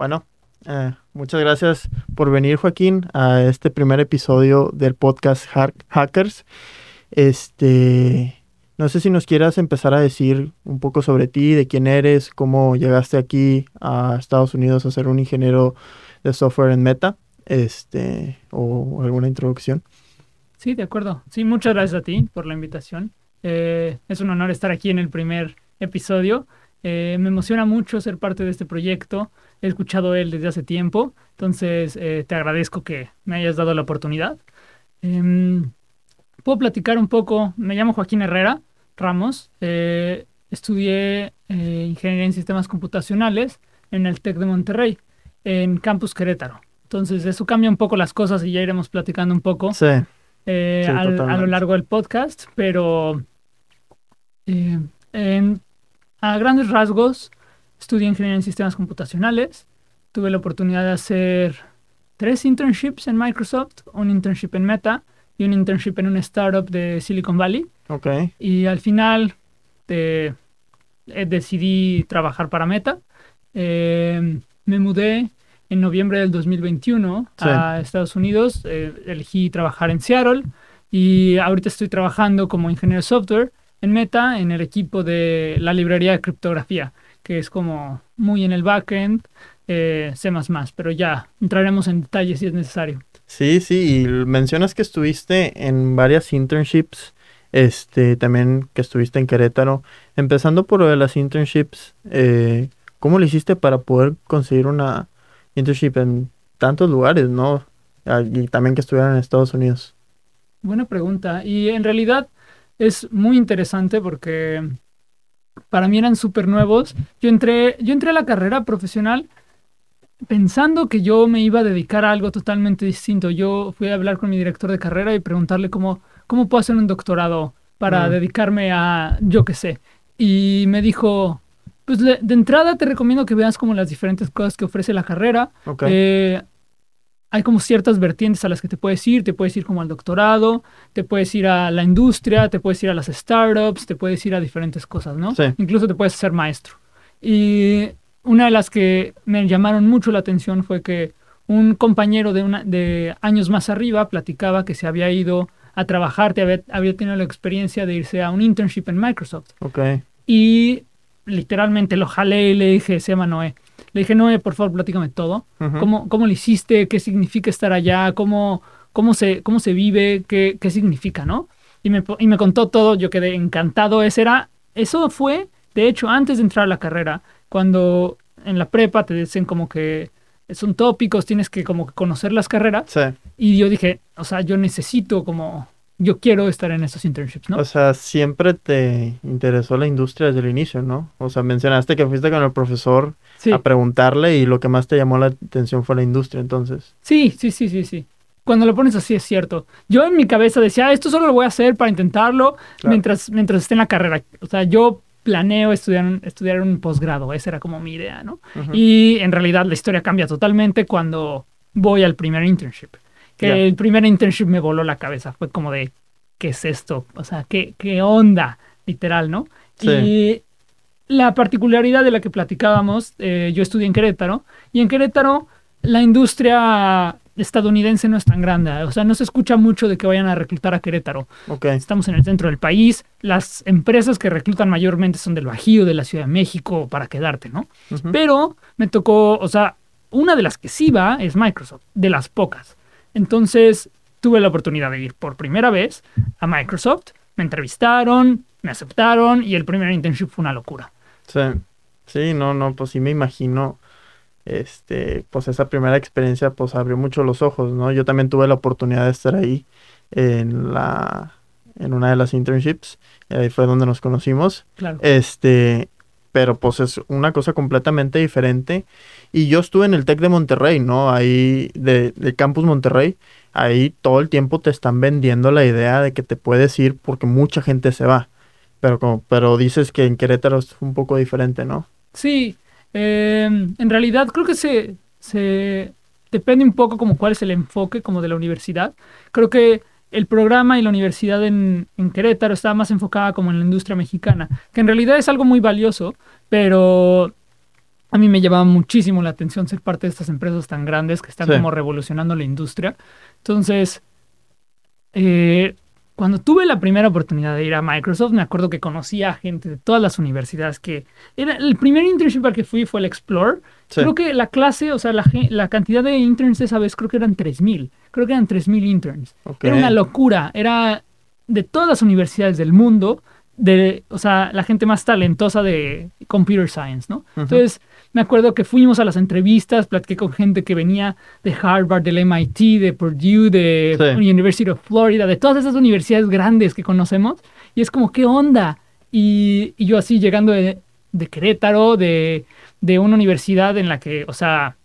Bueno, eh, muchas gracias por venir, Joaquín, a este primer episodio del podcast Hackers. Este, no sé si nos quieras empezar a decir un poco sobre ti, de quién eres, cómo llegaste aquí a Estados Unidos a ser un ingeniero de software en Meta, este, o alguna introducción. Sí, de acuerdo. Sí, muchas gracias a ti por la invitación. Eh, es un honor estar aquí en el primer episodio. Eh, me emociona mucho ser parte de este proyecto. He escuchado él desde hace tiempo, entonces eh, te agradezco que me hayas dado la oportunidad. Em, puedo platicar un poco. Me llamo Joaquín Herrera. Ramos. Eh, estudié Ingeniería en Sistemas Computacionales en el TEC de Monterrey, en Campus Querétaro. Entonces, eso cambia un poco las cosas y ya iremos platicando un poco eh, a lo largo del podcast, pero a grandes rasgos, estudié Ingeniería en Sistemas Computacionales. Tuve la oportunidad de hacer tres internships en Microsoft, un internship en Meta y un internship en una startup de Silicon Valley. Ok. Y al final eh, decidí trabajar para Meta. Eh, me mudé en noviembre del 2021 a Estados Unidos. Eh, elegí trabajar en Seattle y ahorita estoy trabajando como ingeniero de software en Meta en el equipo de la librería de criptografía, que es como muy en el backend, eh, C++, pero ya entraremos en detalles si es necesario. Sí, sí, y mencionas que estuviste en varias internships este, también que estuviste en Querétaro. Empezando por lo de las internships, eh, ¿cómo lo hiciste para poder conseguir una internship en tantos lugares, no? Ah, y también que estuvieran en Estados Unidos. Buena pregunta. Y en realidad es muy interesante porque para mí eran súper nuevos. Yo entré, yo entré a la carrera profesional pensando que yo me iba a dedicar a algo totalmente distinto. Yo fui a hablar con mi director de carrera y preguntarle cómo, ¿cómo puedo hacer un doctorado para mm. dedicarme a, yo qué sé? Y me dijo, pues de entrada te recomiendo que veas como las diferentes cosas que ofrece la carrera. Eh, hay como ciertas vertientes a las que te puedes ir, te puedes ir como al doctorado, te puedes ir a la industria, te puedes ir a las startups, te puedes ir a diferentes cosas, ¿no? Incluso te puedes ser maestro. Y una de las que me llamaron mucho la atención fue que un compañero de, una, de años más arriba platicaba que se había ido a trabajar, te había, había, tenido la experiencia de irse a un internship en Microsoft. Okay. Y literalmente lo jalé y le dije, se llama Noé. Le dije, Noé, por favor, platícame todo. ¿Cómo, ¿Cómo lo hiciste? ¿Qué significa estar allá? ¿Cómo, cómo, se, cómo se vive? ¿Qué, qué significa, no? Y me, y me contó todo, yo quedé encantado. Ese era, eso fue, de hecho, antes de entrar a la carrera, cuando en la prepa te dicen como que son tópicos, tienes que como conocer las carreras. Sí. Y yo dije, o sea, yo necesito como, yo quiero estar en estos internships, ¿no? O sea, siempre te interesó la industria desde el inicio, ¿no? O sea, mencionaste que fuiste con el profesor a preguntarle y lo que más te llamó la atención fue la industria, entonces. Sí, sí, sí, sí, sí. Cuando lo pones así es cierto. Yo en mi cabeza decía, ah, esto solo lo voy a hacer para intentarlo mientras, mientras esté en la carrera. O sea, yo planeo estudiar, estudiar un posgrado, esa era como mi idea, ¿no? Y en realidad la historia cambia totalmente cuando voy al primer internship. Que el primer internship me voló la cabeza, fue como de, ¿qué es esto? O sea, ¿qué, qué onda? Literal, ¿no? Y la particularidad de la que platicábamos, eh, yo estudié en Querétaro, y en Querétaro la industria estadounidense no es tan grande. O sea, no se escucha mucho de que vayan a reclutar a Querétaro. Estamos en el centro del país. Las empresas que reclutan mayormente son del Bajío, de la Ciudad de México, para quedarte, ¿no? Pero me tocó, o sea, una de las que sí va es Microsoft, de las pocas. Entonces, tuve la oportunidad de ir por primera vez a Microsoft. Me entrevistaron, me aceptaron y el primer internship fue una locura. Sí, sí, no, no, pues sí me imagino este, pues esa primera experiencia pues abrió mucho los ojos, ¿no? Yo también tuve la oportunidad de estar ahí en la en una de las internships, ahí fue donde nos conocimos. Claro. Este, pero pues es una cosa completamente diferente. Y yo estuve en el TEC de Monterrey, ¿no? Ahí, de, de, Campus Monterrey, ahí todo el tiempo te están vendiendo la idea de que te puedes ir porque mucha gente se va. Pero, como, pero dices que en Querétaro es un poco diferente, ¿no? Sí, Em, en realidad creo que se, se depende un poco como cuál es el enfoque como de la universidad. Creo que el programa y la universidad en, en, Querétaro estaba más enfocada como en la industria mexicana, que en realidad es algo muy valioso, pero a mí me llamaba muchísimo la atención ser parte de estas empresas tan grandes que están como revolucionando la industria. Entonces, eh, cuando tuve la primera oportunidad de ir a Microsoft, me acuerdo que conocía a gente de todas las universidades que... Era, el primer internship al que fui fue el Explore. Creo que la clase, o sea, la, la cantidad de interns esa vez creo que eran 3.000. Creo que eran 3.000 interns. Era una locura. Era de todas las universidades del mundo, de, o sea, la gente más talentosa de computer science, ¿no? Entonces me acuerdo que fuimos a las entrevistas, platiqué con gente que venía de Harvard, del MIT, de Purdue, de University of Florida, de todas esas universidades grandes que conocemos. Y es como, ¿qué onda? Y, yo así llegando de, Querétaro, de, una universidad en la que, o sea,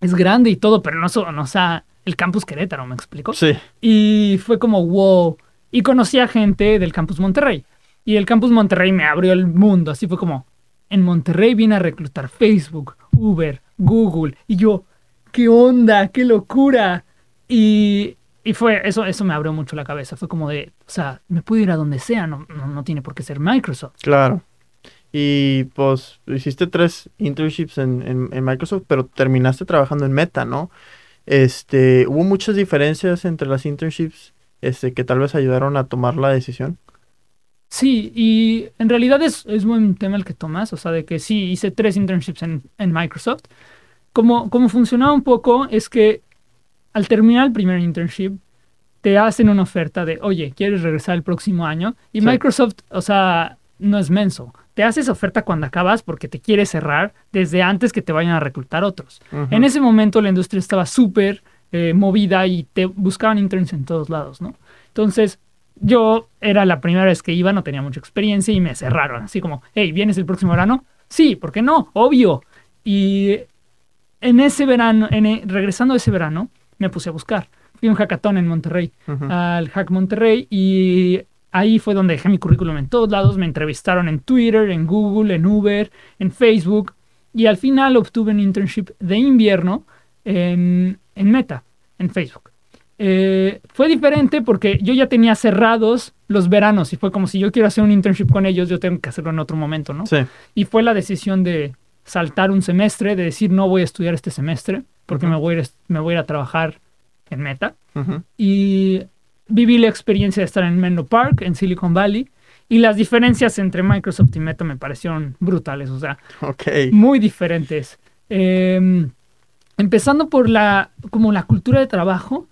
es grande y todo, pero no, no o sea, el campus Querétaro, ¿me explico? Sí. Y fue como, wow. Y conocí a gente del campus Monterrey. Y el campus Monterrey me abrió el mundo. Así fue como, en Monterrey viene a reclutar Facebook, Uber, Google. Y yo, ¿qué onda? ¿Qué locura? Y, y fue, eso, eso me abrió mucho la cabeza. Fue como de, o sea, me puedo ir a donde sea, no, no, tiene por qué ser Microsoft. Claro. Y pues hiciste tres internships en, en, Microsoft, pero terminaste trabajando en Meta, ¿no? Este, ¿Hubo muchas diferencias entre las internships este, que tal vez ayudaron a tomar la decisión? Sí, y en realidad es, es buen tema el que tomas, o sea, de que sí, hice tres internships en, en Microsoft. Como, como funcionaba un poco es que al terminar el primer internship, te hacen una oferta de, oye, ¿quieres regresar el próximo año? Y Microsoft, o sea, no es menso. Te hace esa oferta cuando acabas porque te quiere cerrar desde antes que te vayan a reclutar otros. En ese momento la industria estaba súper eh, movida y te buscaban interns en todos lados, ¿no? Entonces, yo era la primera vez que iba, no tenía mucha experiencia y me cerraron, así como, hey, ¿vienes el próximo verano? Sí, ¿por qué no? Obvio. Y en ese verano, en, e, regresando a ese verano, me puse a buscar. Fui a un hackathon en Monterrey, al Hack Monterrey, y ahí fue donde dejé mi currículum en todos lados. Me entrevistaron en Twitter, en Google, en Uber, en Facebook, y al final obtuve un internship de invierno en, en Meta, en Facebook. Eh, fue diferente porque yo ya tenía cerrados los veranos y fue como si yo quiero hacer un internship con ellos, yo tengo que hacerlo en otro momento, ¿no? Sí. Y fue la decisión de saltar un semestre, de decir no voy a estudiar este semestre porque me, voy a ir, me voy a, ir a trabajar en Meta. Y viví la experiencia de estar en Menlo Park, en Silicon Valley. Y las diferencias entre Microsoft y Meta me parecieron brutales, o sea, muy diferentes. Em, empezando por la, como la cultura de trabajo,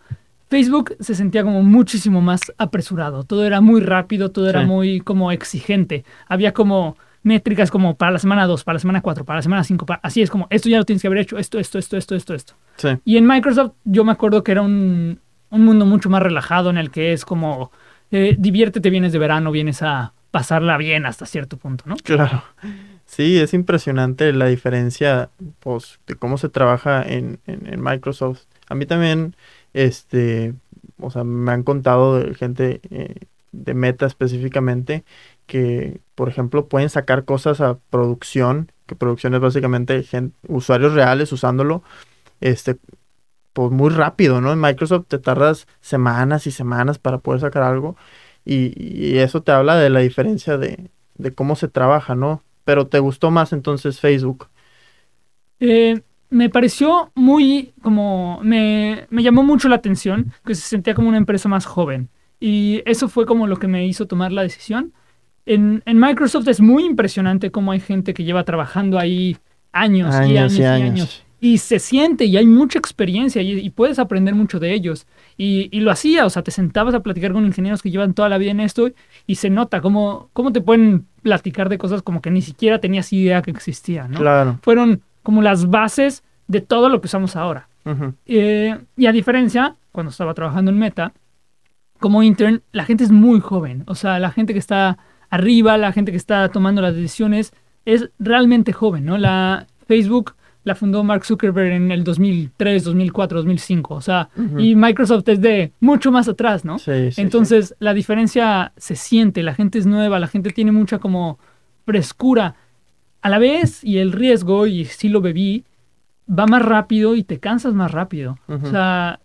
Facebook se sentía como muchísimo más apresurado. Todo era muy rápido, todo era muy como exigente. Había como métricas como para la semana 2, para la semana 4, para la semana 5. Así es como, esto ya lo tienes que haber hecho, esto, esto, esto, esto, esto, esto. Y en Microsoft yo me acuerdo que era un, mundo mucho más relajado en el que es como, eh, diviértete, vienes de verano, vienes a pasarla bien hasta cierto punto, ¿no? Claro. Sí, es impresionante la diferencia pues, de cómo se trabaja en, en Microsoft. A mí también este, o sea, me han contado de gente eh, de Meta específicamente que, por ejemplo, pueden sacar cosas a producción, que producción es básicamente usuarios reales usándolo, este, pues muy rápido, ¿no? En Microsoft te tardas semanas y semanas para poder sacar algo y, eso te habla de la diferencia de, de, cómo se trabaja, ¿no? Pero te gustó más entonces Facebook. Eh, me pareció muy como me, me, llamó mucho la atención que se sentía como una empresa más joven y eso fue como lo que me hizo tomar la decisión. En, en Microsoft es muy impresionante cómo hay gente que lleva trabajando ahí años, y años y años. Y, se siente y hay mucha experiencia y, puedes aprender mucho de ellos. Y, y, lo hacía, o sea, te sentabas a platicar con ingenieros que llevan toda la vida en esto y se nota cómo, cómo te pueden platicar de cosas como que ni siquiera tenías idea que existían, ¿no? Claro. Fueron como las bases de todo lo que usamos ahora. Eh, y a diferencia, cuando estaba trabajando en Meta, como intern, la gente es muy joven. O sea, la gente que está arriba, la gente que está tomando las decisiones, es realmente joven, ¿no? La Facebook la fundó Mark Zuckerberg en el 2003, 2004, 2005. O sea, y Microsoft es de mucho más atrás, ¿no? Sí, sí, Entonces, la diferencia se siente, la gente es nueva, la gente tiene mucha como frescura. A la vez, y el riesgo, y sí lo bebí, va más rápido y te cansas más rápido. O sea,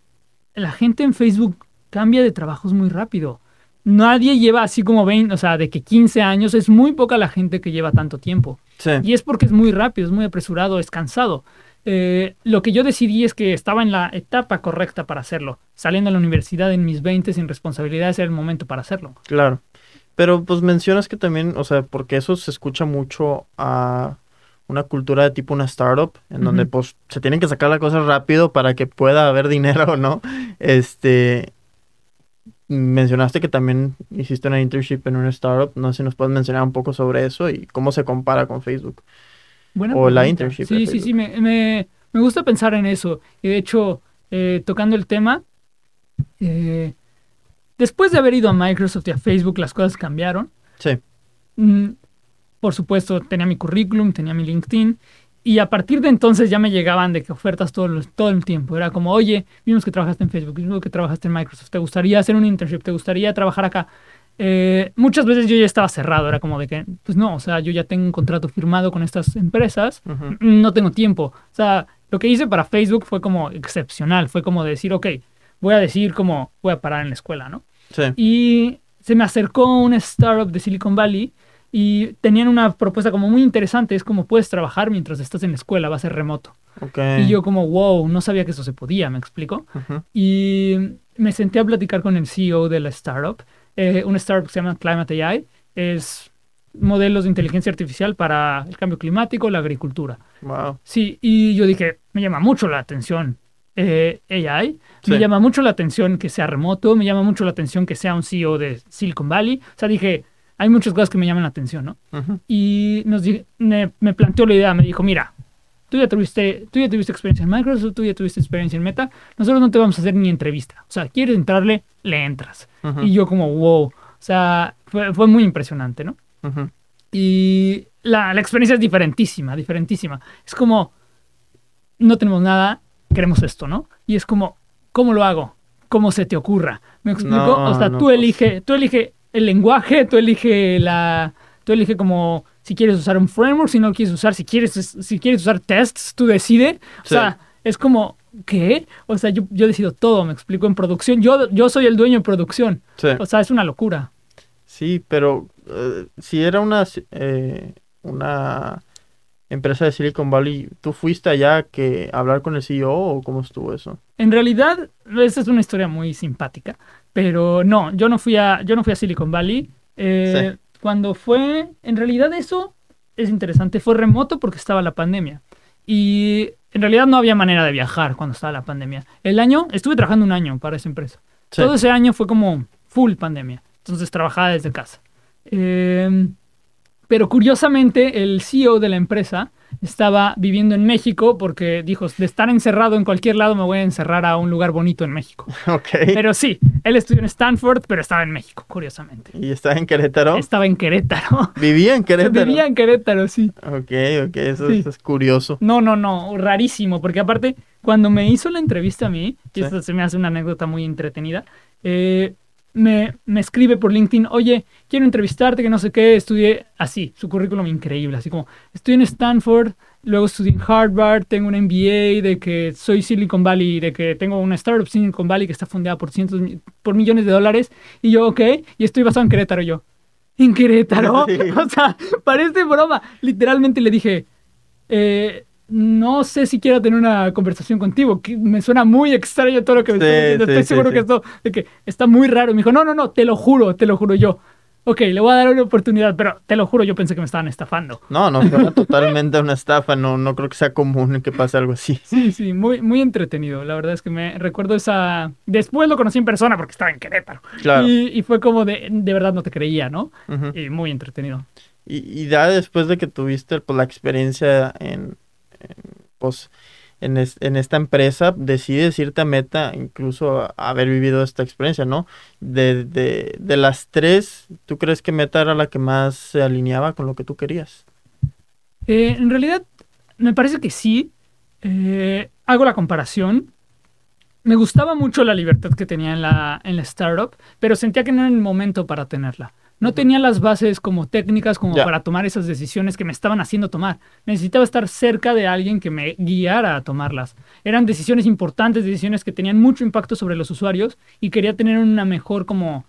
la gente en Facebook cambia de trabajos muy rápido. nadie lleva así como 20, o sea, de que 15 años, es muy poca la gente que lleva tanto tiempo. Sí. Y es porque es muy rápido, es muy apresurado, es cansado. Eh, lo que yo decidí es que estaba en la etapa correcta para hacerlo. Saliendo de la universidad en mis 20 sin responsabilidades era el momento para hacerlo. Claro. Pero pues mencionas que también, o sea, porque eso se escucha mucho a una cultura de tipo una startup, en donde pues se tienen que sacar las cosas rápido para que pueda haber dinero, ¿no? Este, mencionaste que también hiciste una internship en una startup, no sé si nos puedes mencionar un poco sobre eso y cómo se compara con Facebook. Buena O la internship Sí, sí, sí, me, me- me gusta pensar en eso. Y de hecho, eh, tocando el tema, eh, después de haber ido a Microsoft y a Facebook, las cosas cambiaron. Sí, Mm, por supuesto, tenía mi currículum, tenía mi LinkedIn. Y a partir de entonces ya me llegaban de que ofertas todo, los- todo el tiempo. Era como, oye, vimos que trabajaste en Facebook, vimos que trabajaste en Microsoft, ¿te gustaría hacer un internship? ¿Te gustaría trabajar acá? Eh, muchas veces yo ya estaba cerrado, era como de que, pues no, o sea, yo ya tengo un contrato firmado con estas empresas, no tengo tiempo. O sea, lo que hice para Facebook fue como excepcional, fue como decir, ok, voy a decir como voy a parar en la escuela, ¿no? sí, Y se me acercó una startup de Silicon Valley y tenían una propuesta como muy interesante, es como puedes trabajar mientras estás en la escuela, va a ser remoto. ok. Y yo como, wow, no sabía que eso se podía, me explico. ujú, Y me senté a platicar con el CEO de la startup, eh, una startup que se llama Climate AI, es modelos de inteligencia artificial para el cambio climático, la agricultura. Wow. Sí, y yo dije, me llama mucho la atención eh, AI, me Sí. llama mucho la atención que sea remoto, me llama mucho la atención que sea un CEO de Silicon Valley. O sea, dije, hay muchas cosas que me llaman la atención, ¿no? ujú, Y nos di- me, me planteó la idea, me dijo, mira, tú ya, tuviste, tú ya tuviste experiencia en Microsoft, tú ya tuviste experiencia en Meta, nosotros no te vamos a hacer ni entrevista. O sea, quieres entrarle, le entras. ujú, Y yo como, wow, o sea, fue, fue muy impresionante, ¿no? ujú. Y la, la experiencia es diferentísima, diferentísima. Es como, no tenemos nada, queremos esto, ¿no? Y es como, ¿cómo lo hago? ¿Cómo se te ocurra? ¿Me explico? No, o sea, no, tú pues. elige, tú elige el lenguaje, tú elige la, tú elige como si quieres usar un framework, si no quieres usar, si quieres, si quieres usar tests, tú decides. O Sí. sea, es como, ¿qué? O sea, yo, yo decido todo, me explico, en producción. Yo, yo soy el dueño de producción. Sí. O sea, es una locura. Sí, pero eh, si era una, eh, una empresa de Silicon Valley, ¿tú fuiste allá que a hablar con el CEO o cómo estuvo eso? En realidad, esta es una historia muy simpática, pero no, yo no fui a, yo no fui a Silicon Valley. Eh, Cuando fue, en realidad eso es interesante, fue remoto porque estaba la pandemia. Y en realidad no había manera de viajar cuando estaba la pandemia. El año, estuve trabajando un año para esa empresa. Sí. Todo ese año fue como full pandemia. Entonces trabajaba desde casa. Eh, pero curiosamente, el CEO de la empresa estaba viviendo en México porque dijo, de estar encerrado en cualquier lado me voy a encerrar a un lugar bonito en México. Ok. Pero sí, él estudió en Stanford, pero estaba en México, curiosamente. ¿Y estaba en Querétaro? Estaba en Querétaro. Vivía en Querétaro. Vivía en Querétaro, sí. Ok, ok, eso, Sí. eso es curioso. No, no, no, rarísimo, porque aparte, cuando me hizo la entrevista a mí, y Sí. esto se me hace una anécdota muy entretenida, eh, me, me escribe por LinkedIn, oye, quiero entrevistarte, que no sé qué, estudié así, su currículum increíble, así como, estoy en Stanford, luego estudié en Harvard, tengo un MBA de que soy Silicon Valley, de que tengo una startup Silicon Valley que está fundada por cientos, por millones de dólares, y yo, ok, y estoy basado en Querétaro, yo, ¿en Querétaro? Sí. O sea, parece broma, literalmente le dije, eh, no sé si quiero tener una conversación contigo. que me suena muy extraño todo lo que me Sí, estás diciendo. sí, Estoy sí, seguro que esto de que está muy raro. Y me dijo, no, no, no, te lo juro, te lo juro yo. Ok, le voy a dar una oportunidad, pero te lo juro, yo pensé que me estaban estafando. No, no, suena totalmente una estafa. No, no creo que sea común que pase algo así. Sí, sí, muy, muy entretenido. La verdad es que me recuerdo esa... Después lo conocí en persona porque estaba en Querétaro. Claro. Y, y fue como de, de verdad no te creía, ¿no? Y muy entretenido. Y, y ya después de que tuviste pues, la experiencia en, en, pues, en, es- en esta empresa, decides irte a Meta, incluso haber vivido esta experiencia, ¿no? De, de, de las tres, ¿tú crees que Meta era la que más se alineaba con lo que tú querías? Eh, en realidad, me parece que sí. Eh, hago la comparación. Me gustaba mucho la libertad que tenía en la, en la startup, pero sentía que no era el momento para tenerla. No tenía las bases como técnicas como para tomar esas decisiones que me estaban haciendo tomar. Necesitaba estar cerca de alguien que me guiara a tomarlas. Eran decisiones importantes, decisiones que tenían mucho impacto sobre los usuarios y quería tener una mejor como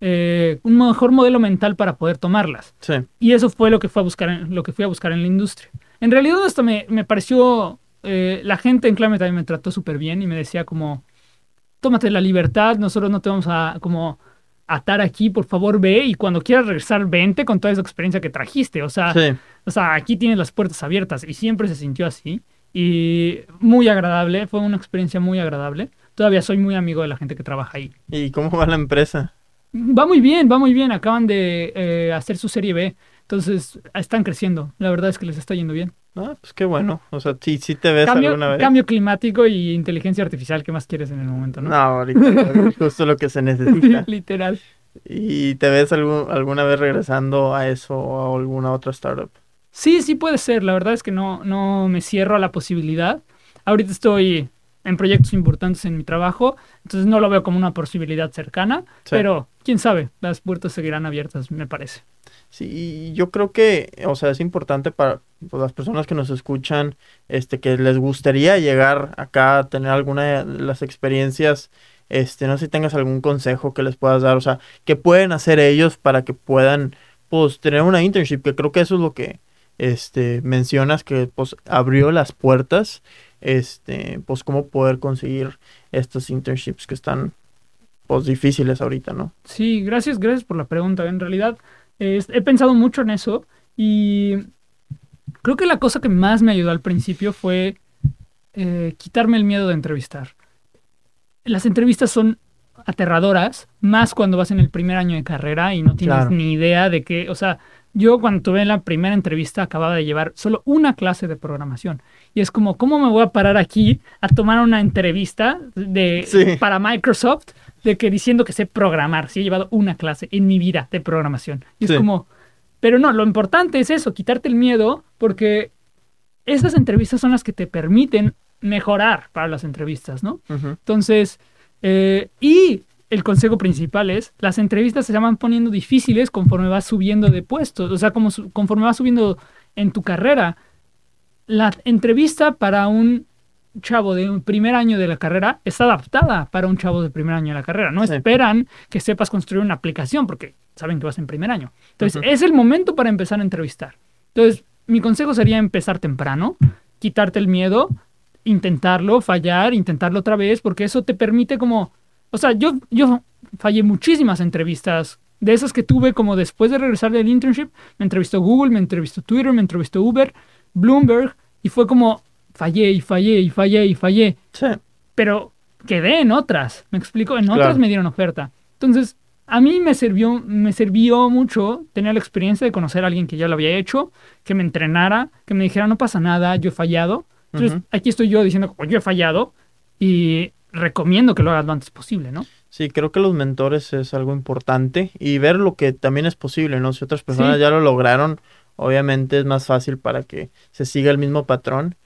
eh, un mejor modelo mental para poder tomarlas. Sí. Y eso fue lo que, fue a buscar en- lo que fui a buscar en la industria. En realidad hasta me, me pareció, eh, la gente en Climate también me trató súper bien y me decía como, tómate la libertad, nosotros no te vamos a como atar aquí, por favor ve y cuando quieras regresar, vente con toda esa experiencia que trajiste. O sea, Sí. o sea, aquí tienes las puertas abiertas y siempre se sintió así. Y muy agradable, fue una experiencia muy agradable. Todavía soy muy amigo de la gente que trabaja ahí. ¿Y cómo va la empresa? Va muy bien, va muy bien. Acaban de eh, hacer su serie B. Entonces están creciendo. La verdad es que les está yendo bien. Ah, pues qué bueno. O sea, sí, sí te ves Cambio, alguna vez. cambio climático y inteligencia artificial. ¿Qué más quieres en el momento, no? No, ahorita justo lo que se necesita. Literal. ¿Y te ves algún- alguna vez regresando a eso o a alguna otra startup? Sí, sí puede ser. La verdad es que no, no me cierro a la posibilidad. Ahorita estoy en proyectos importantes en mi trabajo, entonces no lo veo como una posibilidad cercana, Sí. pero quién sabe, las puertas seguirán abiertas, me parece. Sí, yo creo que, o sea, es importante para pues, las personas que nos escuchan, este, que les gustaría llegar acá a tener alguna de las experiencias, este, no sé si tengas algún consejo que les puedas dar, o sea, qué pueden hacer ellos para que puedan, pues, tener una internship, que creo que eso es lo que, este, mencionas, que, pues, abrió las puertas, este, pues, cómo poder conseguir estos internships que están, pues, difíciles ahorita, ¿no? Sí, gracias, gracias por la pregunta. En realidad eh, he pensado mucho en eso y creo que la cosa que más me ayudó al principio fue eh, quitarme el miedo de entrevistar. Las entrevistas son aterradoras, más cuando vas en el primer año de carrera y no tienes Claro. ni idea de qué, o sea, yo cuando tuve la primera entrevista acababa de llevar solo una clase de programación y es como, ¿cómo me voy a parar aquí a tomar una entrevista de, Sí. para Microsoft de que diciendo que sé programar, si he llevado una clase en mi vida de programación? Y es como, pero no, lo importante es eso, quitarte el miedo porque esas entrevistas son las que te permiten mejorar para las entrevistas, ¿no? Entonces, eh, y el consejo principal es, las entrevistas se van poniendo difíciles conforme vas subiendo de puestos, o sea, como su- conforme vas subiendo en tu carrera. La entrevista para un chavo de un primer año de la carrera está adaptada para un chavo de primer año de la carrera. No Sí. esperan que sepas construir una aplicación porque saben que vas en primer año. Entonces, es el momento para empezar a entrevistar. Entonces, mi consejo sería empezar temprano, quitarte el miedo, intentarlo, fallar, intentarlo otra vez, porque eso te permite como, o sea, yo, yo fallé muchísimas entrevistas, de esas que tuve como después de regresar del internship, me entrevistó Google, me entrevistó Twitter, me entrevistó Uber, Bloomberg, y fue como, fallé y fallé y fallé y fallé, Sí. pero quedé en otras, me explico, en otras me dieron oferta. Entonces, a mí me sirvió, me sirvió mucho tener la experiencia de conocer a alguien que ya lo había hecho, que me entrenara, que me dijera, no pasa nada, yo he fallado. Entonces, aquí estoy yo diciendo, yo he fallado y recomiendo que lo hagas lo antes posible, ¿no? Sí, creo que los mentores es algo importante y ver lo que también es posible, ¿no? Si otras personas Sí. ya lo lograron, obviamente es más fácil para que se siga el mismo patrón.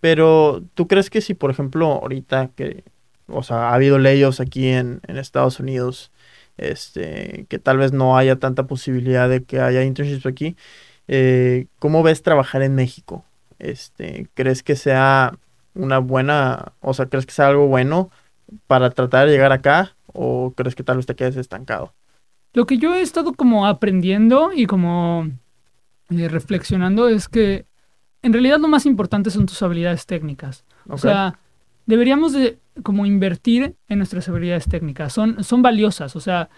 Pero, ¿tú crees que si, por ejemplo, ahorita que, o sea, ha habido layoffs aquí en, en Estados Unidos, este, que tal vez no haya tanta posibilidad de que haya internships aquí, eh, ¿cómo ves trabajar en México? Este, ¿crees que sea una buena, o sea, crees que sea algo bueno para tratar de llegar acá o crees que tal vez te quedes estancado? Lo que yo he estado como aprendiendo y como eh, reflexionando es que en realidad lo más importante son tus habilidades técnicas. O sea, deberíamos de como invertir en nuestras habilidades técnicas. Son, son valiosas. O sea,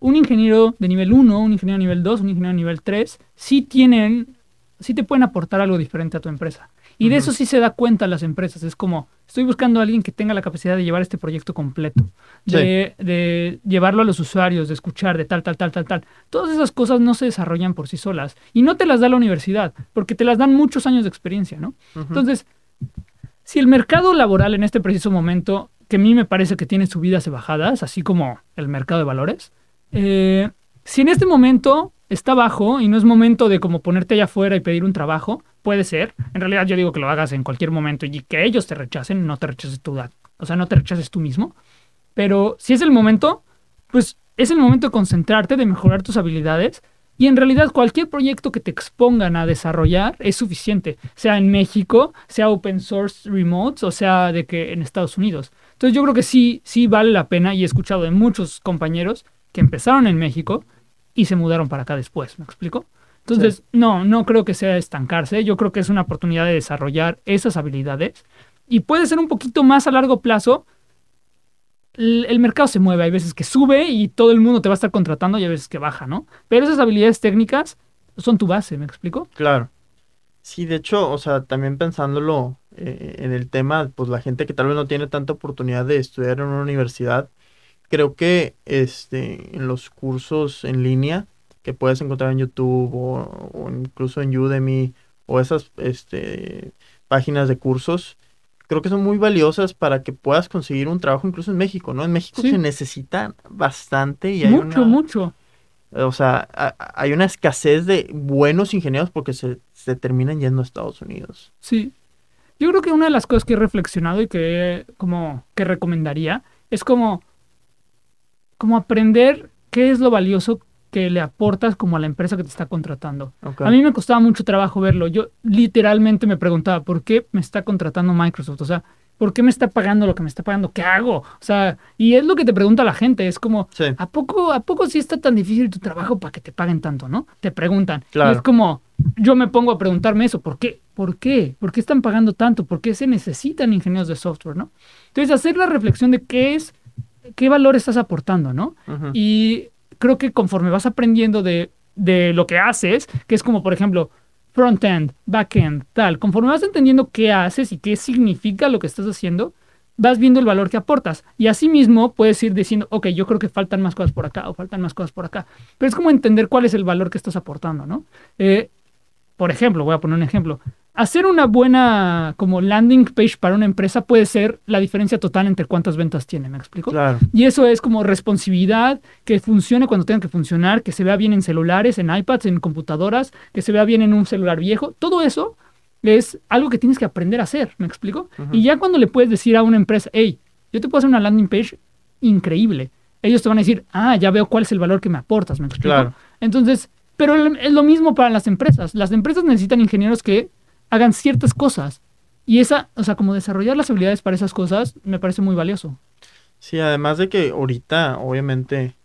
un ingeniero de nivel 1, un ingeniero de nivel 2, un ingeniero de nivel 3, sí tienen, sí te pueden aportar algo diferente a tu empresa. Y de eso sí se da cuenta las empresas. Es como, estoy buscando a alguien que tenga la capacidad de llevar este proyecto completo, de, de llevarlo a los usuarios, de escuchar, de tal, tal, tal, tal, tal. Todas esas cosas no se desarrollan por sí solas. Y no te las da la universidad, porque te las dan muchos años de experiencia, ¿no? Entonces, si el mercado laboral en este preciso momento, que a mí me parece que tiene subidas y bajadas, así como el mercado de valores, eh, si en este momento está bajo y no es momento de como ponerte allá afuera y pedir un trabajo, puede ser. En realidad yo digo que lo hagas en cualquier momento y que ellos te rechacen, no te rechaces tú, o sea, no te rechaces tú mismo. Pero si es el momento, pues es el momento de concentrarte, de mejorar tus habilidades. Y en realidad cualquier proyecto que te expongan a desarrollar es suficiente, sea en México, sea open source remote, o sea de que en Estados Unidos. Entonces yo creo que sí, sí vale la pena y he escuchado de muchos compañeros que empezaron en México y se mudaron para acá después, ¿me explico? Entonces, no, no creo que sea estancarse, yo creo que es una oportunidad de desarrollar esas habilidades y puede ser un poquito más a largo plazo. El, mercado se mueve, hay veces que sube y todo el mundo te va a estar contratando y hay veces que baja, ¿no? Pero esas habilidades técnicas son tu base, ¿me explico? Claro. Sí, de hecho, o sea, también pensándolo eh, en el tema, pues la gente que tal vez no tiene tanta oportunidad de estudiar en una universidad, creo que este, en los cursos en línea que puedes encontrar en YouTube o, incluso en Udemy o esas este, páginas de cursos, creo que son muy valiosas para que puedas conseguir un trabajo incluso en México, ¿no? En México se necesita bastante y hay mucho, mucho. O sea, hay una escasez de buenos ingenieros porque se, se terminan yendo a Estados Unidos. Sí. Yo creo que una de las cosas que he reflexionado y que como que recomendaría es como como aprender qué es lo valioso que le aportas como a la empresa que te está contratando. A mí me costaba mucho trabajo verlo. Yo literalmente me preguntaba, ¿por qué me está contratando Microsoft? O sea, ¿por qué me está pagando lo que me está pagando? ¿Qué hago? O sea, y es lo que te pregunta la gente. Es como, ¿a poco a poco sí está tan difícil tu trabajo para que te paguen tanto, no? Te preguntan. es como, yo me pongo a preguntarme eso. ¿Por qué? ¿Por qué? ¿Por qué están pagando tanto? ¿Por qué se necesitan ingenieros de software, no? Entonces, hacer la reflexión de qué es qué valor estás aportando, ¿no? Y creo que conforme vas aprendiendo de, de lo que haces, que es como, por ejemplo, front-end, back-end, tal, conforme vas entendiendo qué haces y qué significa lo que estás haciendo, vas viendo el valor que aportas. Y así mismo puedes ir diciendo, ok, yo creo que faltan más cosas por acá o faltan más cosas por acá. Pero es como entender cuál es el valor que estás aportando, ¿no? Eh, por ejemplo, voy a poner un ejemplo hacer una buena como landing page para una empresa puede ser la diferencia total entre cuántas ventas tiene, ¿me explico? Claro. Y eso es como responsividad, que funcione cuando tenga que funcionar, que se vea bien en celulares, en iPads, en computadoras, que se vea bien en un celular viejo. Todo eso es algo que tienes que aprender a hacer, ¿me explico? Y ya cuando le puedes decir a una empresa, hey, yo te puedo hacer una landing page increíble, ellos te van a decir, ah, ya veo cuál es el valor que me aportas, ¿me explico? Claro. Entonces, pero es lo mismo para las empresas. Las empresas necesitan ingenieros que hagan ciertas cosas. Y esa, o sea, como desarrollar las habilidades para esas cosas me parece muy valioso. Sí, además de que ahorita, obviamente,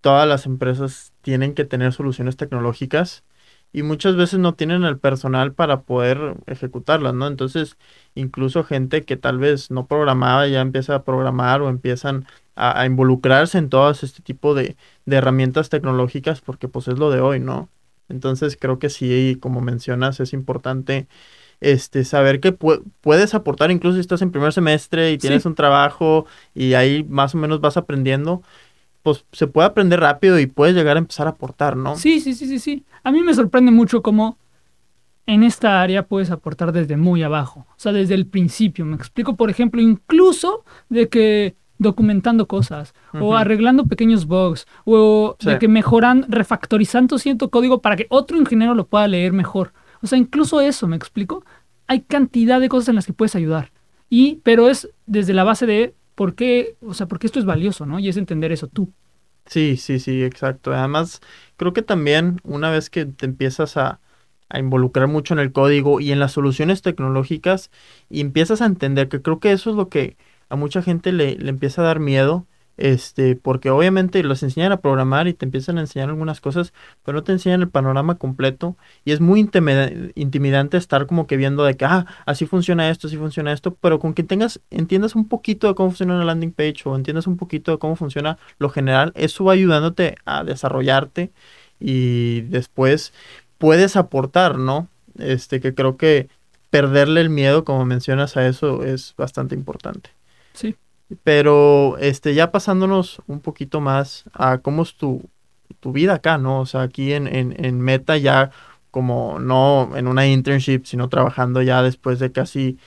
todas las empresas tienen que tener soluciones tecnológicas y muchas veces no tienen el personal para poder ejecutarlas, ¿no? Entonces, incluso gente que tal vez no programaba ya empieza a programar o empiezan a, involucrarse en todo este tipo de, de, herramientas tecnológicas porque pues es lo de hoy, ¿no? Entonces creo que sí, como mencionas, es importante este, saber que puedes aportar, incluso si estás en primer semestre y tienes un trabajo y ahí más o menos vas aprendiendo, pues se puede aprender rápido y puedes llegar a empezar a aportar, ¿no? Sí, sí, sí, sí, sí. A mí me sorprende mucho cómo en esta área puedes aportar desde muy abajo, o sea, desde el principio. Me explico, por ejemplo, incluso de que documentando cosas o arreglando pequeños bugs o de que mejoran, refactorizando cierto código para que otro ingeniero lo pueda leer mejor. O sea, incluso eso, ¿me explico? Hay cantidad de cosas en las que puedes ayudar. Y, pero es desde la base de por qué, o sea, porque esto es valioso, ¿no? Y es entender eso tú. Sí, sí, sí, exacto. Además, creo que también una vez que te empiezas a, a involucrar mucho en el código y en las soluciones tecnológicas y empiezas a entender que creo que eso es lo que a mucha gente le, le empieza a dar miedo, este, porque obviamente los enseñan a programar y te empiezan a enseñar algunas cosas, pero no te enseñan el panorama completo y es muy intimidante estar como que viendo de que, ah, así funciona esto, así funciona esto, pero con que tengas, entiendas un poquito de cómo funciona una landing page o entiendas un poquito de cómo funciona lo general, eso va ayudándote a desarrollarte y después puedes aportar, ¿no? Este, que creo que perderle el miedo, como mencionas a eso, es bastante importante. Sí. Pero este, ya pasándonos un poquito más a cómo es tu, tu vida acá, ¿no? O sea, aquí en, en, Meta ya como no en una internship, sino trabajando ya después de casi,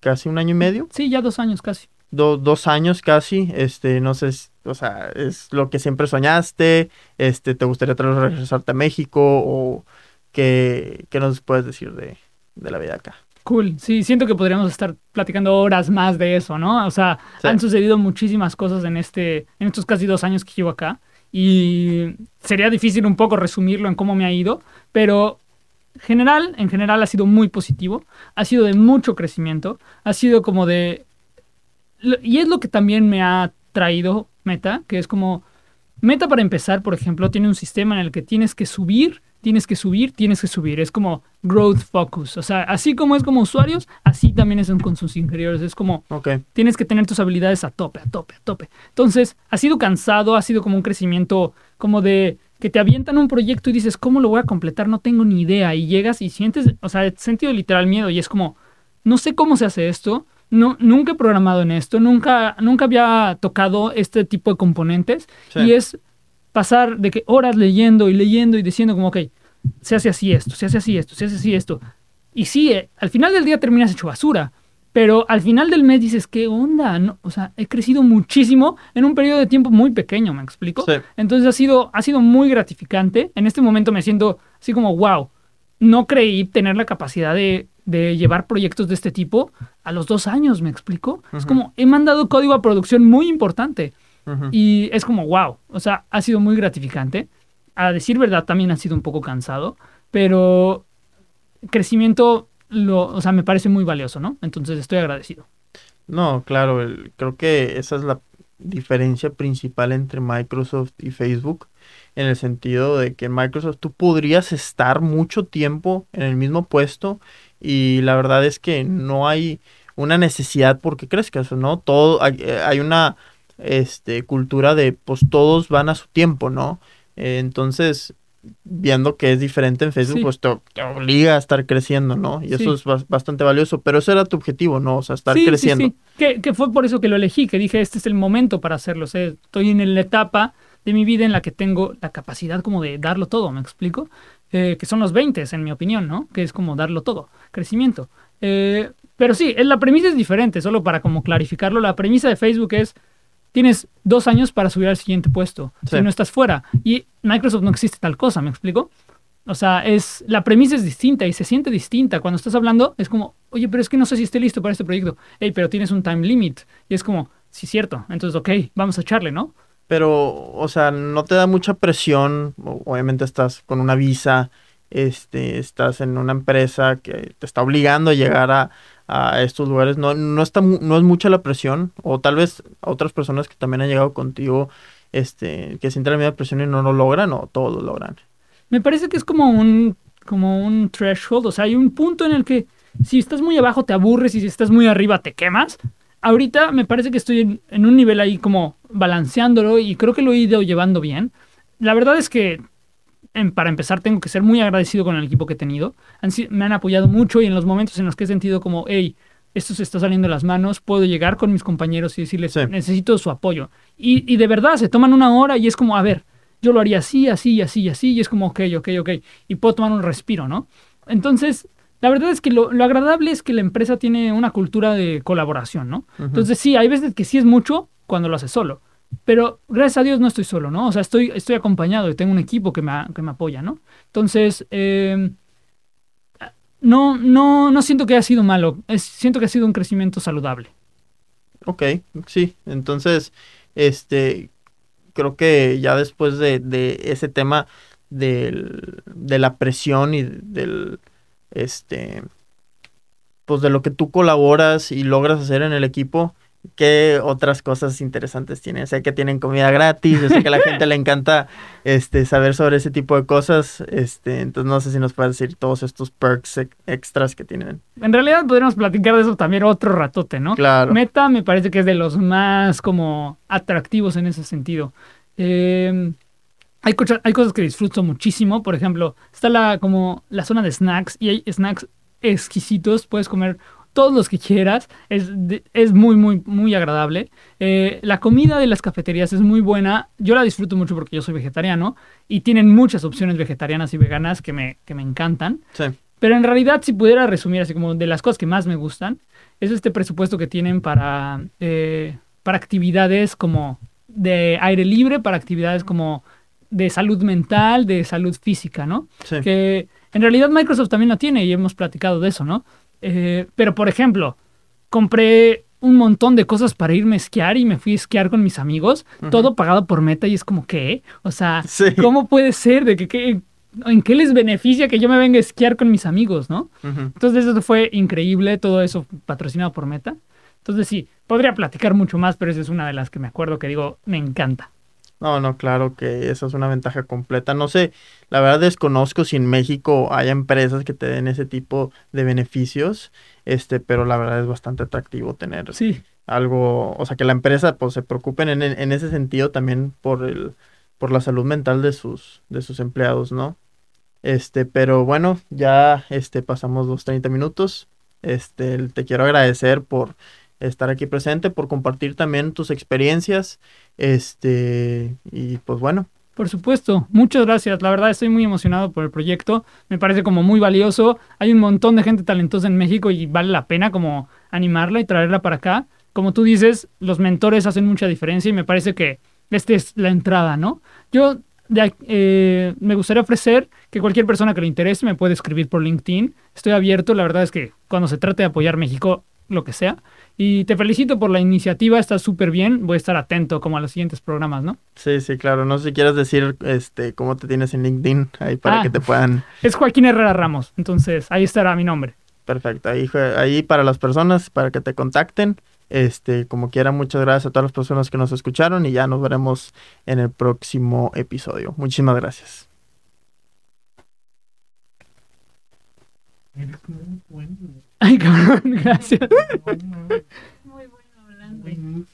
casi un año y medio. Sí, ya dos años casi. dos años casi, este, no sé, o sea, es lo que siempre soñaste, este, ¿te gustaría regresarte a México o qué, qué nos puedes decir de, de la vida acá? Cool, sí, siento que podríamos estar platicando horas más de eso, ¿no? O sea, han sucedido muchísimas cosas en, este, en estos casi dos años que llevo acá y sería difícil un poco resumirlo en cómo me ha ido, pero general, en general ha sido muy positivo, ha sido de mucho crecimiento, ha sido como de... Y es lo que también me ha traído Meta, que es como Meta para empezar, por ejemplo, tiene un sistema en el que tienes que subir, tienes que subir, tienes que subir. Es como growth focus. O sea, así como es como usuarios, así también es con sus ingenieros. Es como tienes que tener tus habilidades a tope, a tope, a tope. Entonces, ha sido cansado, ha sido como un crecimiento como de que te avientan un proyecto y dices, ¿cómo lo voy a completar? No tengo ni idea. Y llegas y sientes, o sea, sentido literal miedo y es como, no sé cómo se hace esto, no, nunca he programado en esto, nunca, nunca había tocado este tipo de componentes y es pasar de que horas leyendo y leyendo y diciendo como, ok, se hace así esto, se hace así esto, se hace así esto. Y sí, eh, al final del día terminas hecho basura, pero al final del mes dices, ¿qué onda? No, o sea, he crecido muchísimo en un periodo de tiempo muy pequeño, ¿me explico? Entonces ha sido, ha sido muy gratificante. En este momento me siento así como, wow, no creí tener la capacidad de, de llevar proyectos de este tipo a los dos años, ¿me explico? Es como, he mandado código a producción muy importante. Y es como, wow, o sea, ha sido muy gratificante. A decir verdad, también ha sido un poco cansado, pero crecimiento, lo, o sea, me parece muy valioso, ¿no? Entonces estoy agradecido. No, claro, creo que esa es la diferencia principal entre Microsoft y Facebook en el sentido de que en Microsoft tú podrías estar mucho tiempo en el mismo puesto y la verdad es que no hay una necesidad porque crezcas, ¿no? Todo, hay, eh, una este, cultura de, pues todos van a su tiempo, ¿no? Eh, entonces, viendo que es diferente en Facebook, pues te, obliga a estar creciendo, ¿no? Y eso es bastante valioso, pero ese era tu objetivo, ¿no? O sea, estar creciendo. Sí, que, que, fue por eso que lo elegí, que dije, este es el momento para hacerlo, o sea, estoy en la etapa de mi vida en la que tengo la capacidad como de darlo todo, ¿me explico? Eh, que son los 20, en mi opinión, ¿no? Que es como darlo todo, crecimiento. Eh, pero sí, la premisa es diferente, solo para como clarificarlo, la premisa de Facebook es, tienes dos años para subir al siguiente puesto, si no estás fuera. Y Microsoft no existe tal cosa, ¿me explico? O sea, es, la premisa es distinta y se siente distinta. Cuando estás hablando, es como, oye, pero es que no sé si esté listo para este proyecto. Hey, pero tienes un time limit. Y es como, sí, cierto. Entonces, ok, vamos a echarle, ¿no? pero, o sea, no te da mucha presión, obviamente estás con una visa, este, estás en una empresa que te está obligando a llegar a, estos lugares, no, no, está, no es mucha la presión, o tal vez otras personas que también han llegado contigo, este, que sienten la misma presión y no lo logran, o todos lo logran. Me parece que es como un, como un threshold, o sea, hay un punto en el que si estás muy abajo te aburres y si estás muy arriba te quemas, ahorita me parece que estoy en, un nivel ahí como balanceándolo y creo que lo he ido llevando bien. La verdad es que para empezar tengo que ser muy agradecido con el equipo que he tenido. me han apoyado mucho y en los momentos en los que he sentido como, hey, esto se está saliendo de las manos, puedo llegar con mis compañeros y decirles, necesito su apoyo. Y, y, de verdad, se toman una hora y es como, a ver, yo lo haría así, así, así, así, y es como, ok, ok, ok, y puedo tomar un respiro, ¿no? Entonces, la verdad es que lo, agradable es que la empresa tiene una cultura de colaboración, ¿no? Entonces sí, hay veces que sí es mucho cuando lo hace solo. Pero gracias a Dios no estoy solo, ¿no? O sea, estoy, estoy acompañado y tengo un equipo que me, que me apoya, ¿no? Entonces, em, no, no, no siento que haya sido malo, siento que ha sido un crecimiento saludable. Ok, sí, entonces, este, creo que ya después de, de ese tema del, de la presión y del este, pues de lo que tú colaboras y logras hacer en el equipo, ¿qué otras cosas interesantes tienen? Sé que tienen comida gratis, yo sé que a la gente le encanta este, saber sobre ese tipo de cosas, este, entonces no sé si nos puedes decir todos estos perks extras que tienen. En realidad podríamos platicar de eso también otro ratote, ¿no? Claro. Meta me parece que es de los más como atractivos en ese sentido. Eh, hay, cosas que disfruto muchísimo. Por ejemplo, está la, como la zona de snacks y hay snacks exquisitos. Puedes comer todos los que quieras. Es, es muy, muy, muy agradable. Eh, la comida de las cafeterías es muy buena. Yo la disfruto mucho porque yo soy vegetariano y tienen muchas opciones vegetarianas y veganas que me, que me encantan. Sí. Pero en realidad, si pudiera resumir así como de las cosas que más me gustan, es este presupuesto que tienen para, eh, para actividades como de aire libre, para actividades como de salud mental, de salud física, ¿no? Sí. Que en realidad Microsoft también lo tiene y hemos platicado de eso, ¿no? Eh, pero, por ejemplo, compré un montón de cosas para irme a esquiar y me fui a esquiar con mis amigos, todo pagado por Meta y es como, ¿qué? O sea, ¿cómo puede ser? ¿De que, ¿En qué les beneficia que yo me venga a esquiar con mis amigos, no? Entonces eso fue increíble, todo eso patrocinado por Meta. Entonces sí, podría platicar mucho más, pero esa es una de las que me acuerdo que digo, me encanta. No, no, claro que eso es una ventaja completa. No sé, la verdad desconozco si en México hay empresas que te den ese tipo de beneficios, este, pero la verdad es bastante atractivo tener Sí, algo, o sea, que la empresa pues se preocupen en, en ese sentido también por el, por la salud mental de sus, de sus empleados, ¿no? Este, pero bueno, ya este, pasamos los 30 minutos. Este, te quiero agradecer por estar aquí presente, por compartir también tus experiencias. Este, y pues bueno, por supuesto. Muchas gracias. La verdad estoy muy emocionado por el proyecto. Me parece como muy valioso. Hay un montón de gente talentosa en México y vale la pena como animarla y traerla para acá. Como tú dices, los mentores hacen mucha diferencia y me parece que esta es la entrada, ¿no? Yo eh, me gustaría ofrecer que cualquier persona que le interese me puede escribir por LinkedIn. Estoy abierto. La verdad es que cuando se trate de apoyar México, lo que sea. Y te felicito por la iniciativa. Está súper bien. Voy a estar atento como a los siguientes programas, ¿no? sí, sí, claro. No sé si quieres decir este, cómo te tienes en LinkedIn ahí para Ah. que te puedan. Es Joaquín Herrera Ramos. Entonces, ahí estará mi nombre. Perfecto. Ahí, ahí para las personas, para que te contacten. Este, como quiera, muchas gracias a todas las personas que nos escucharon y ya nos veremos en el próximo episodio. Muchísimas gracias. Eres puente. Ay, cabrón, gracias. Muy bueno.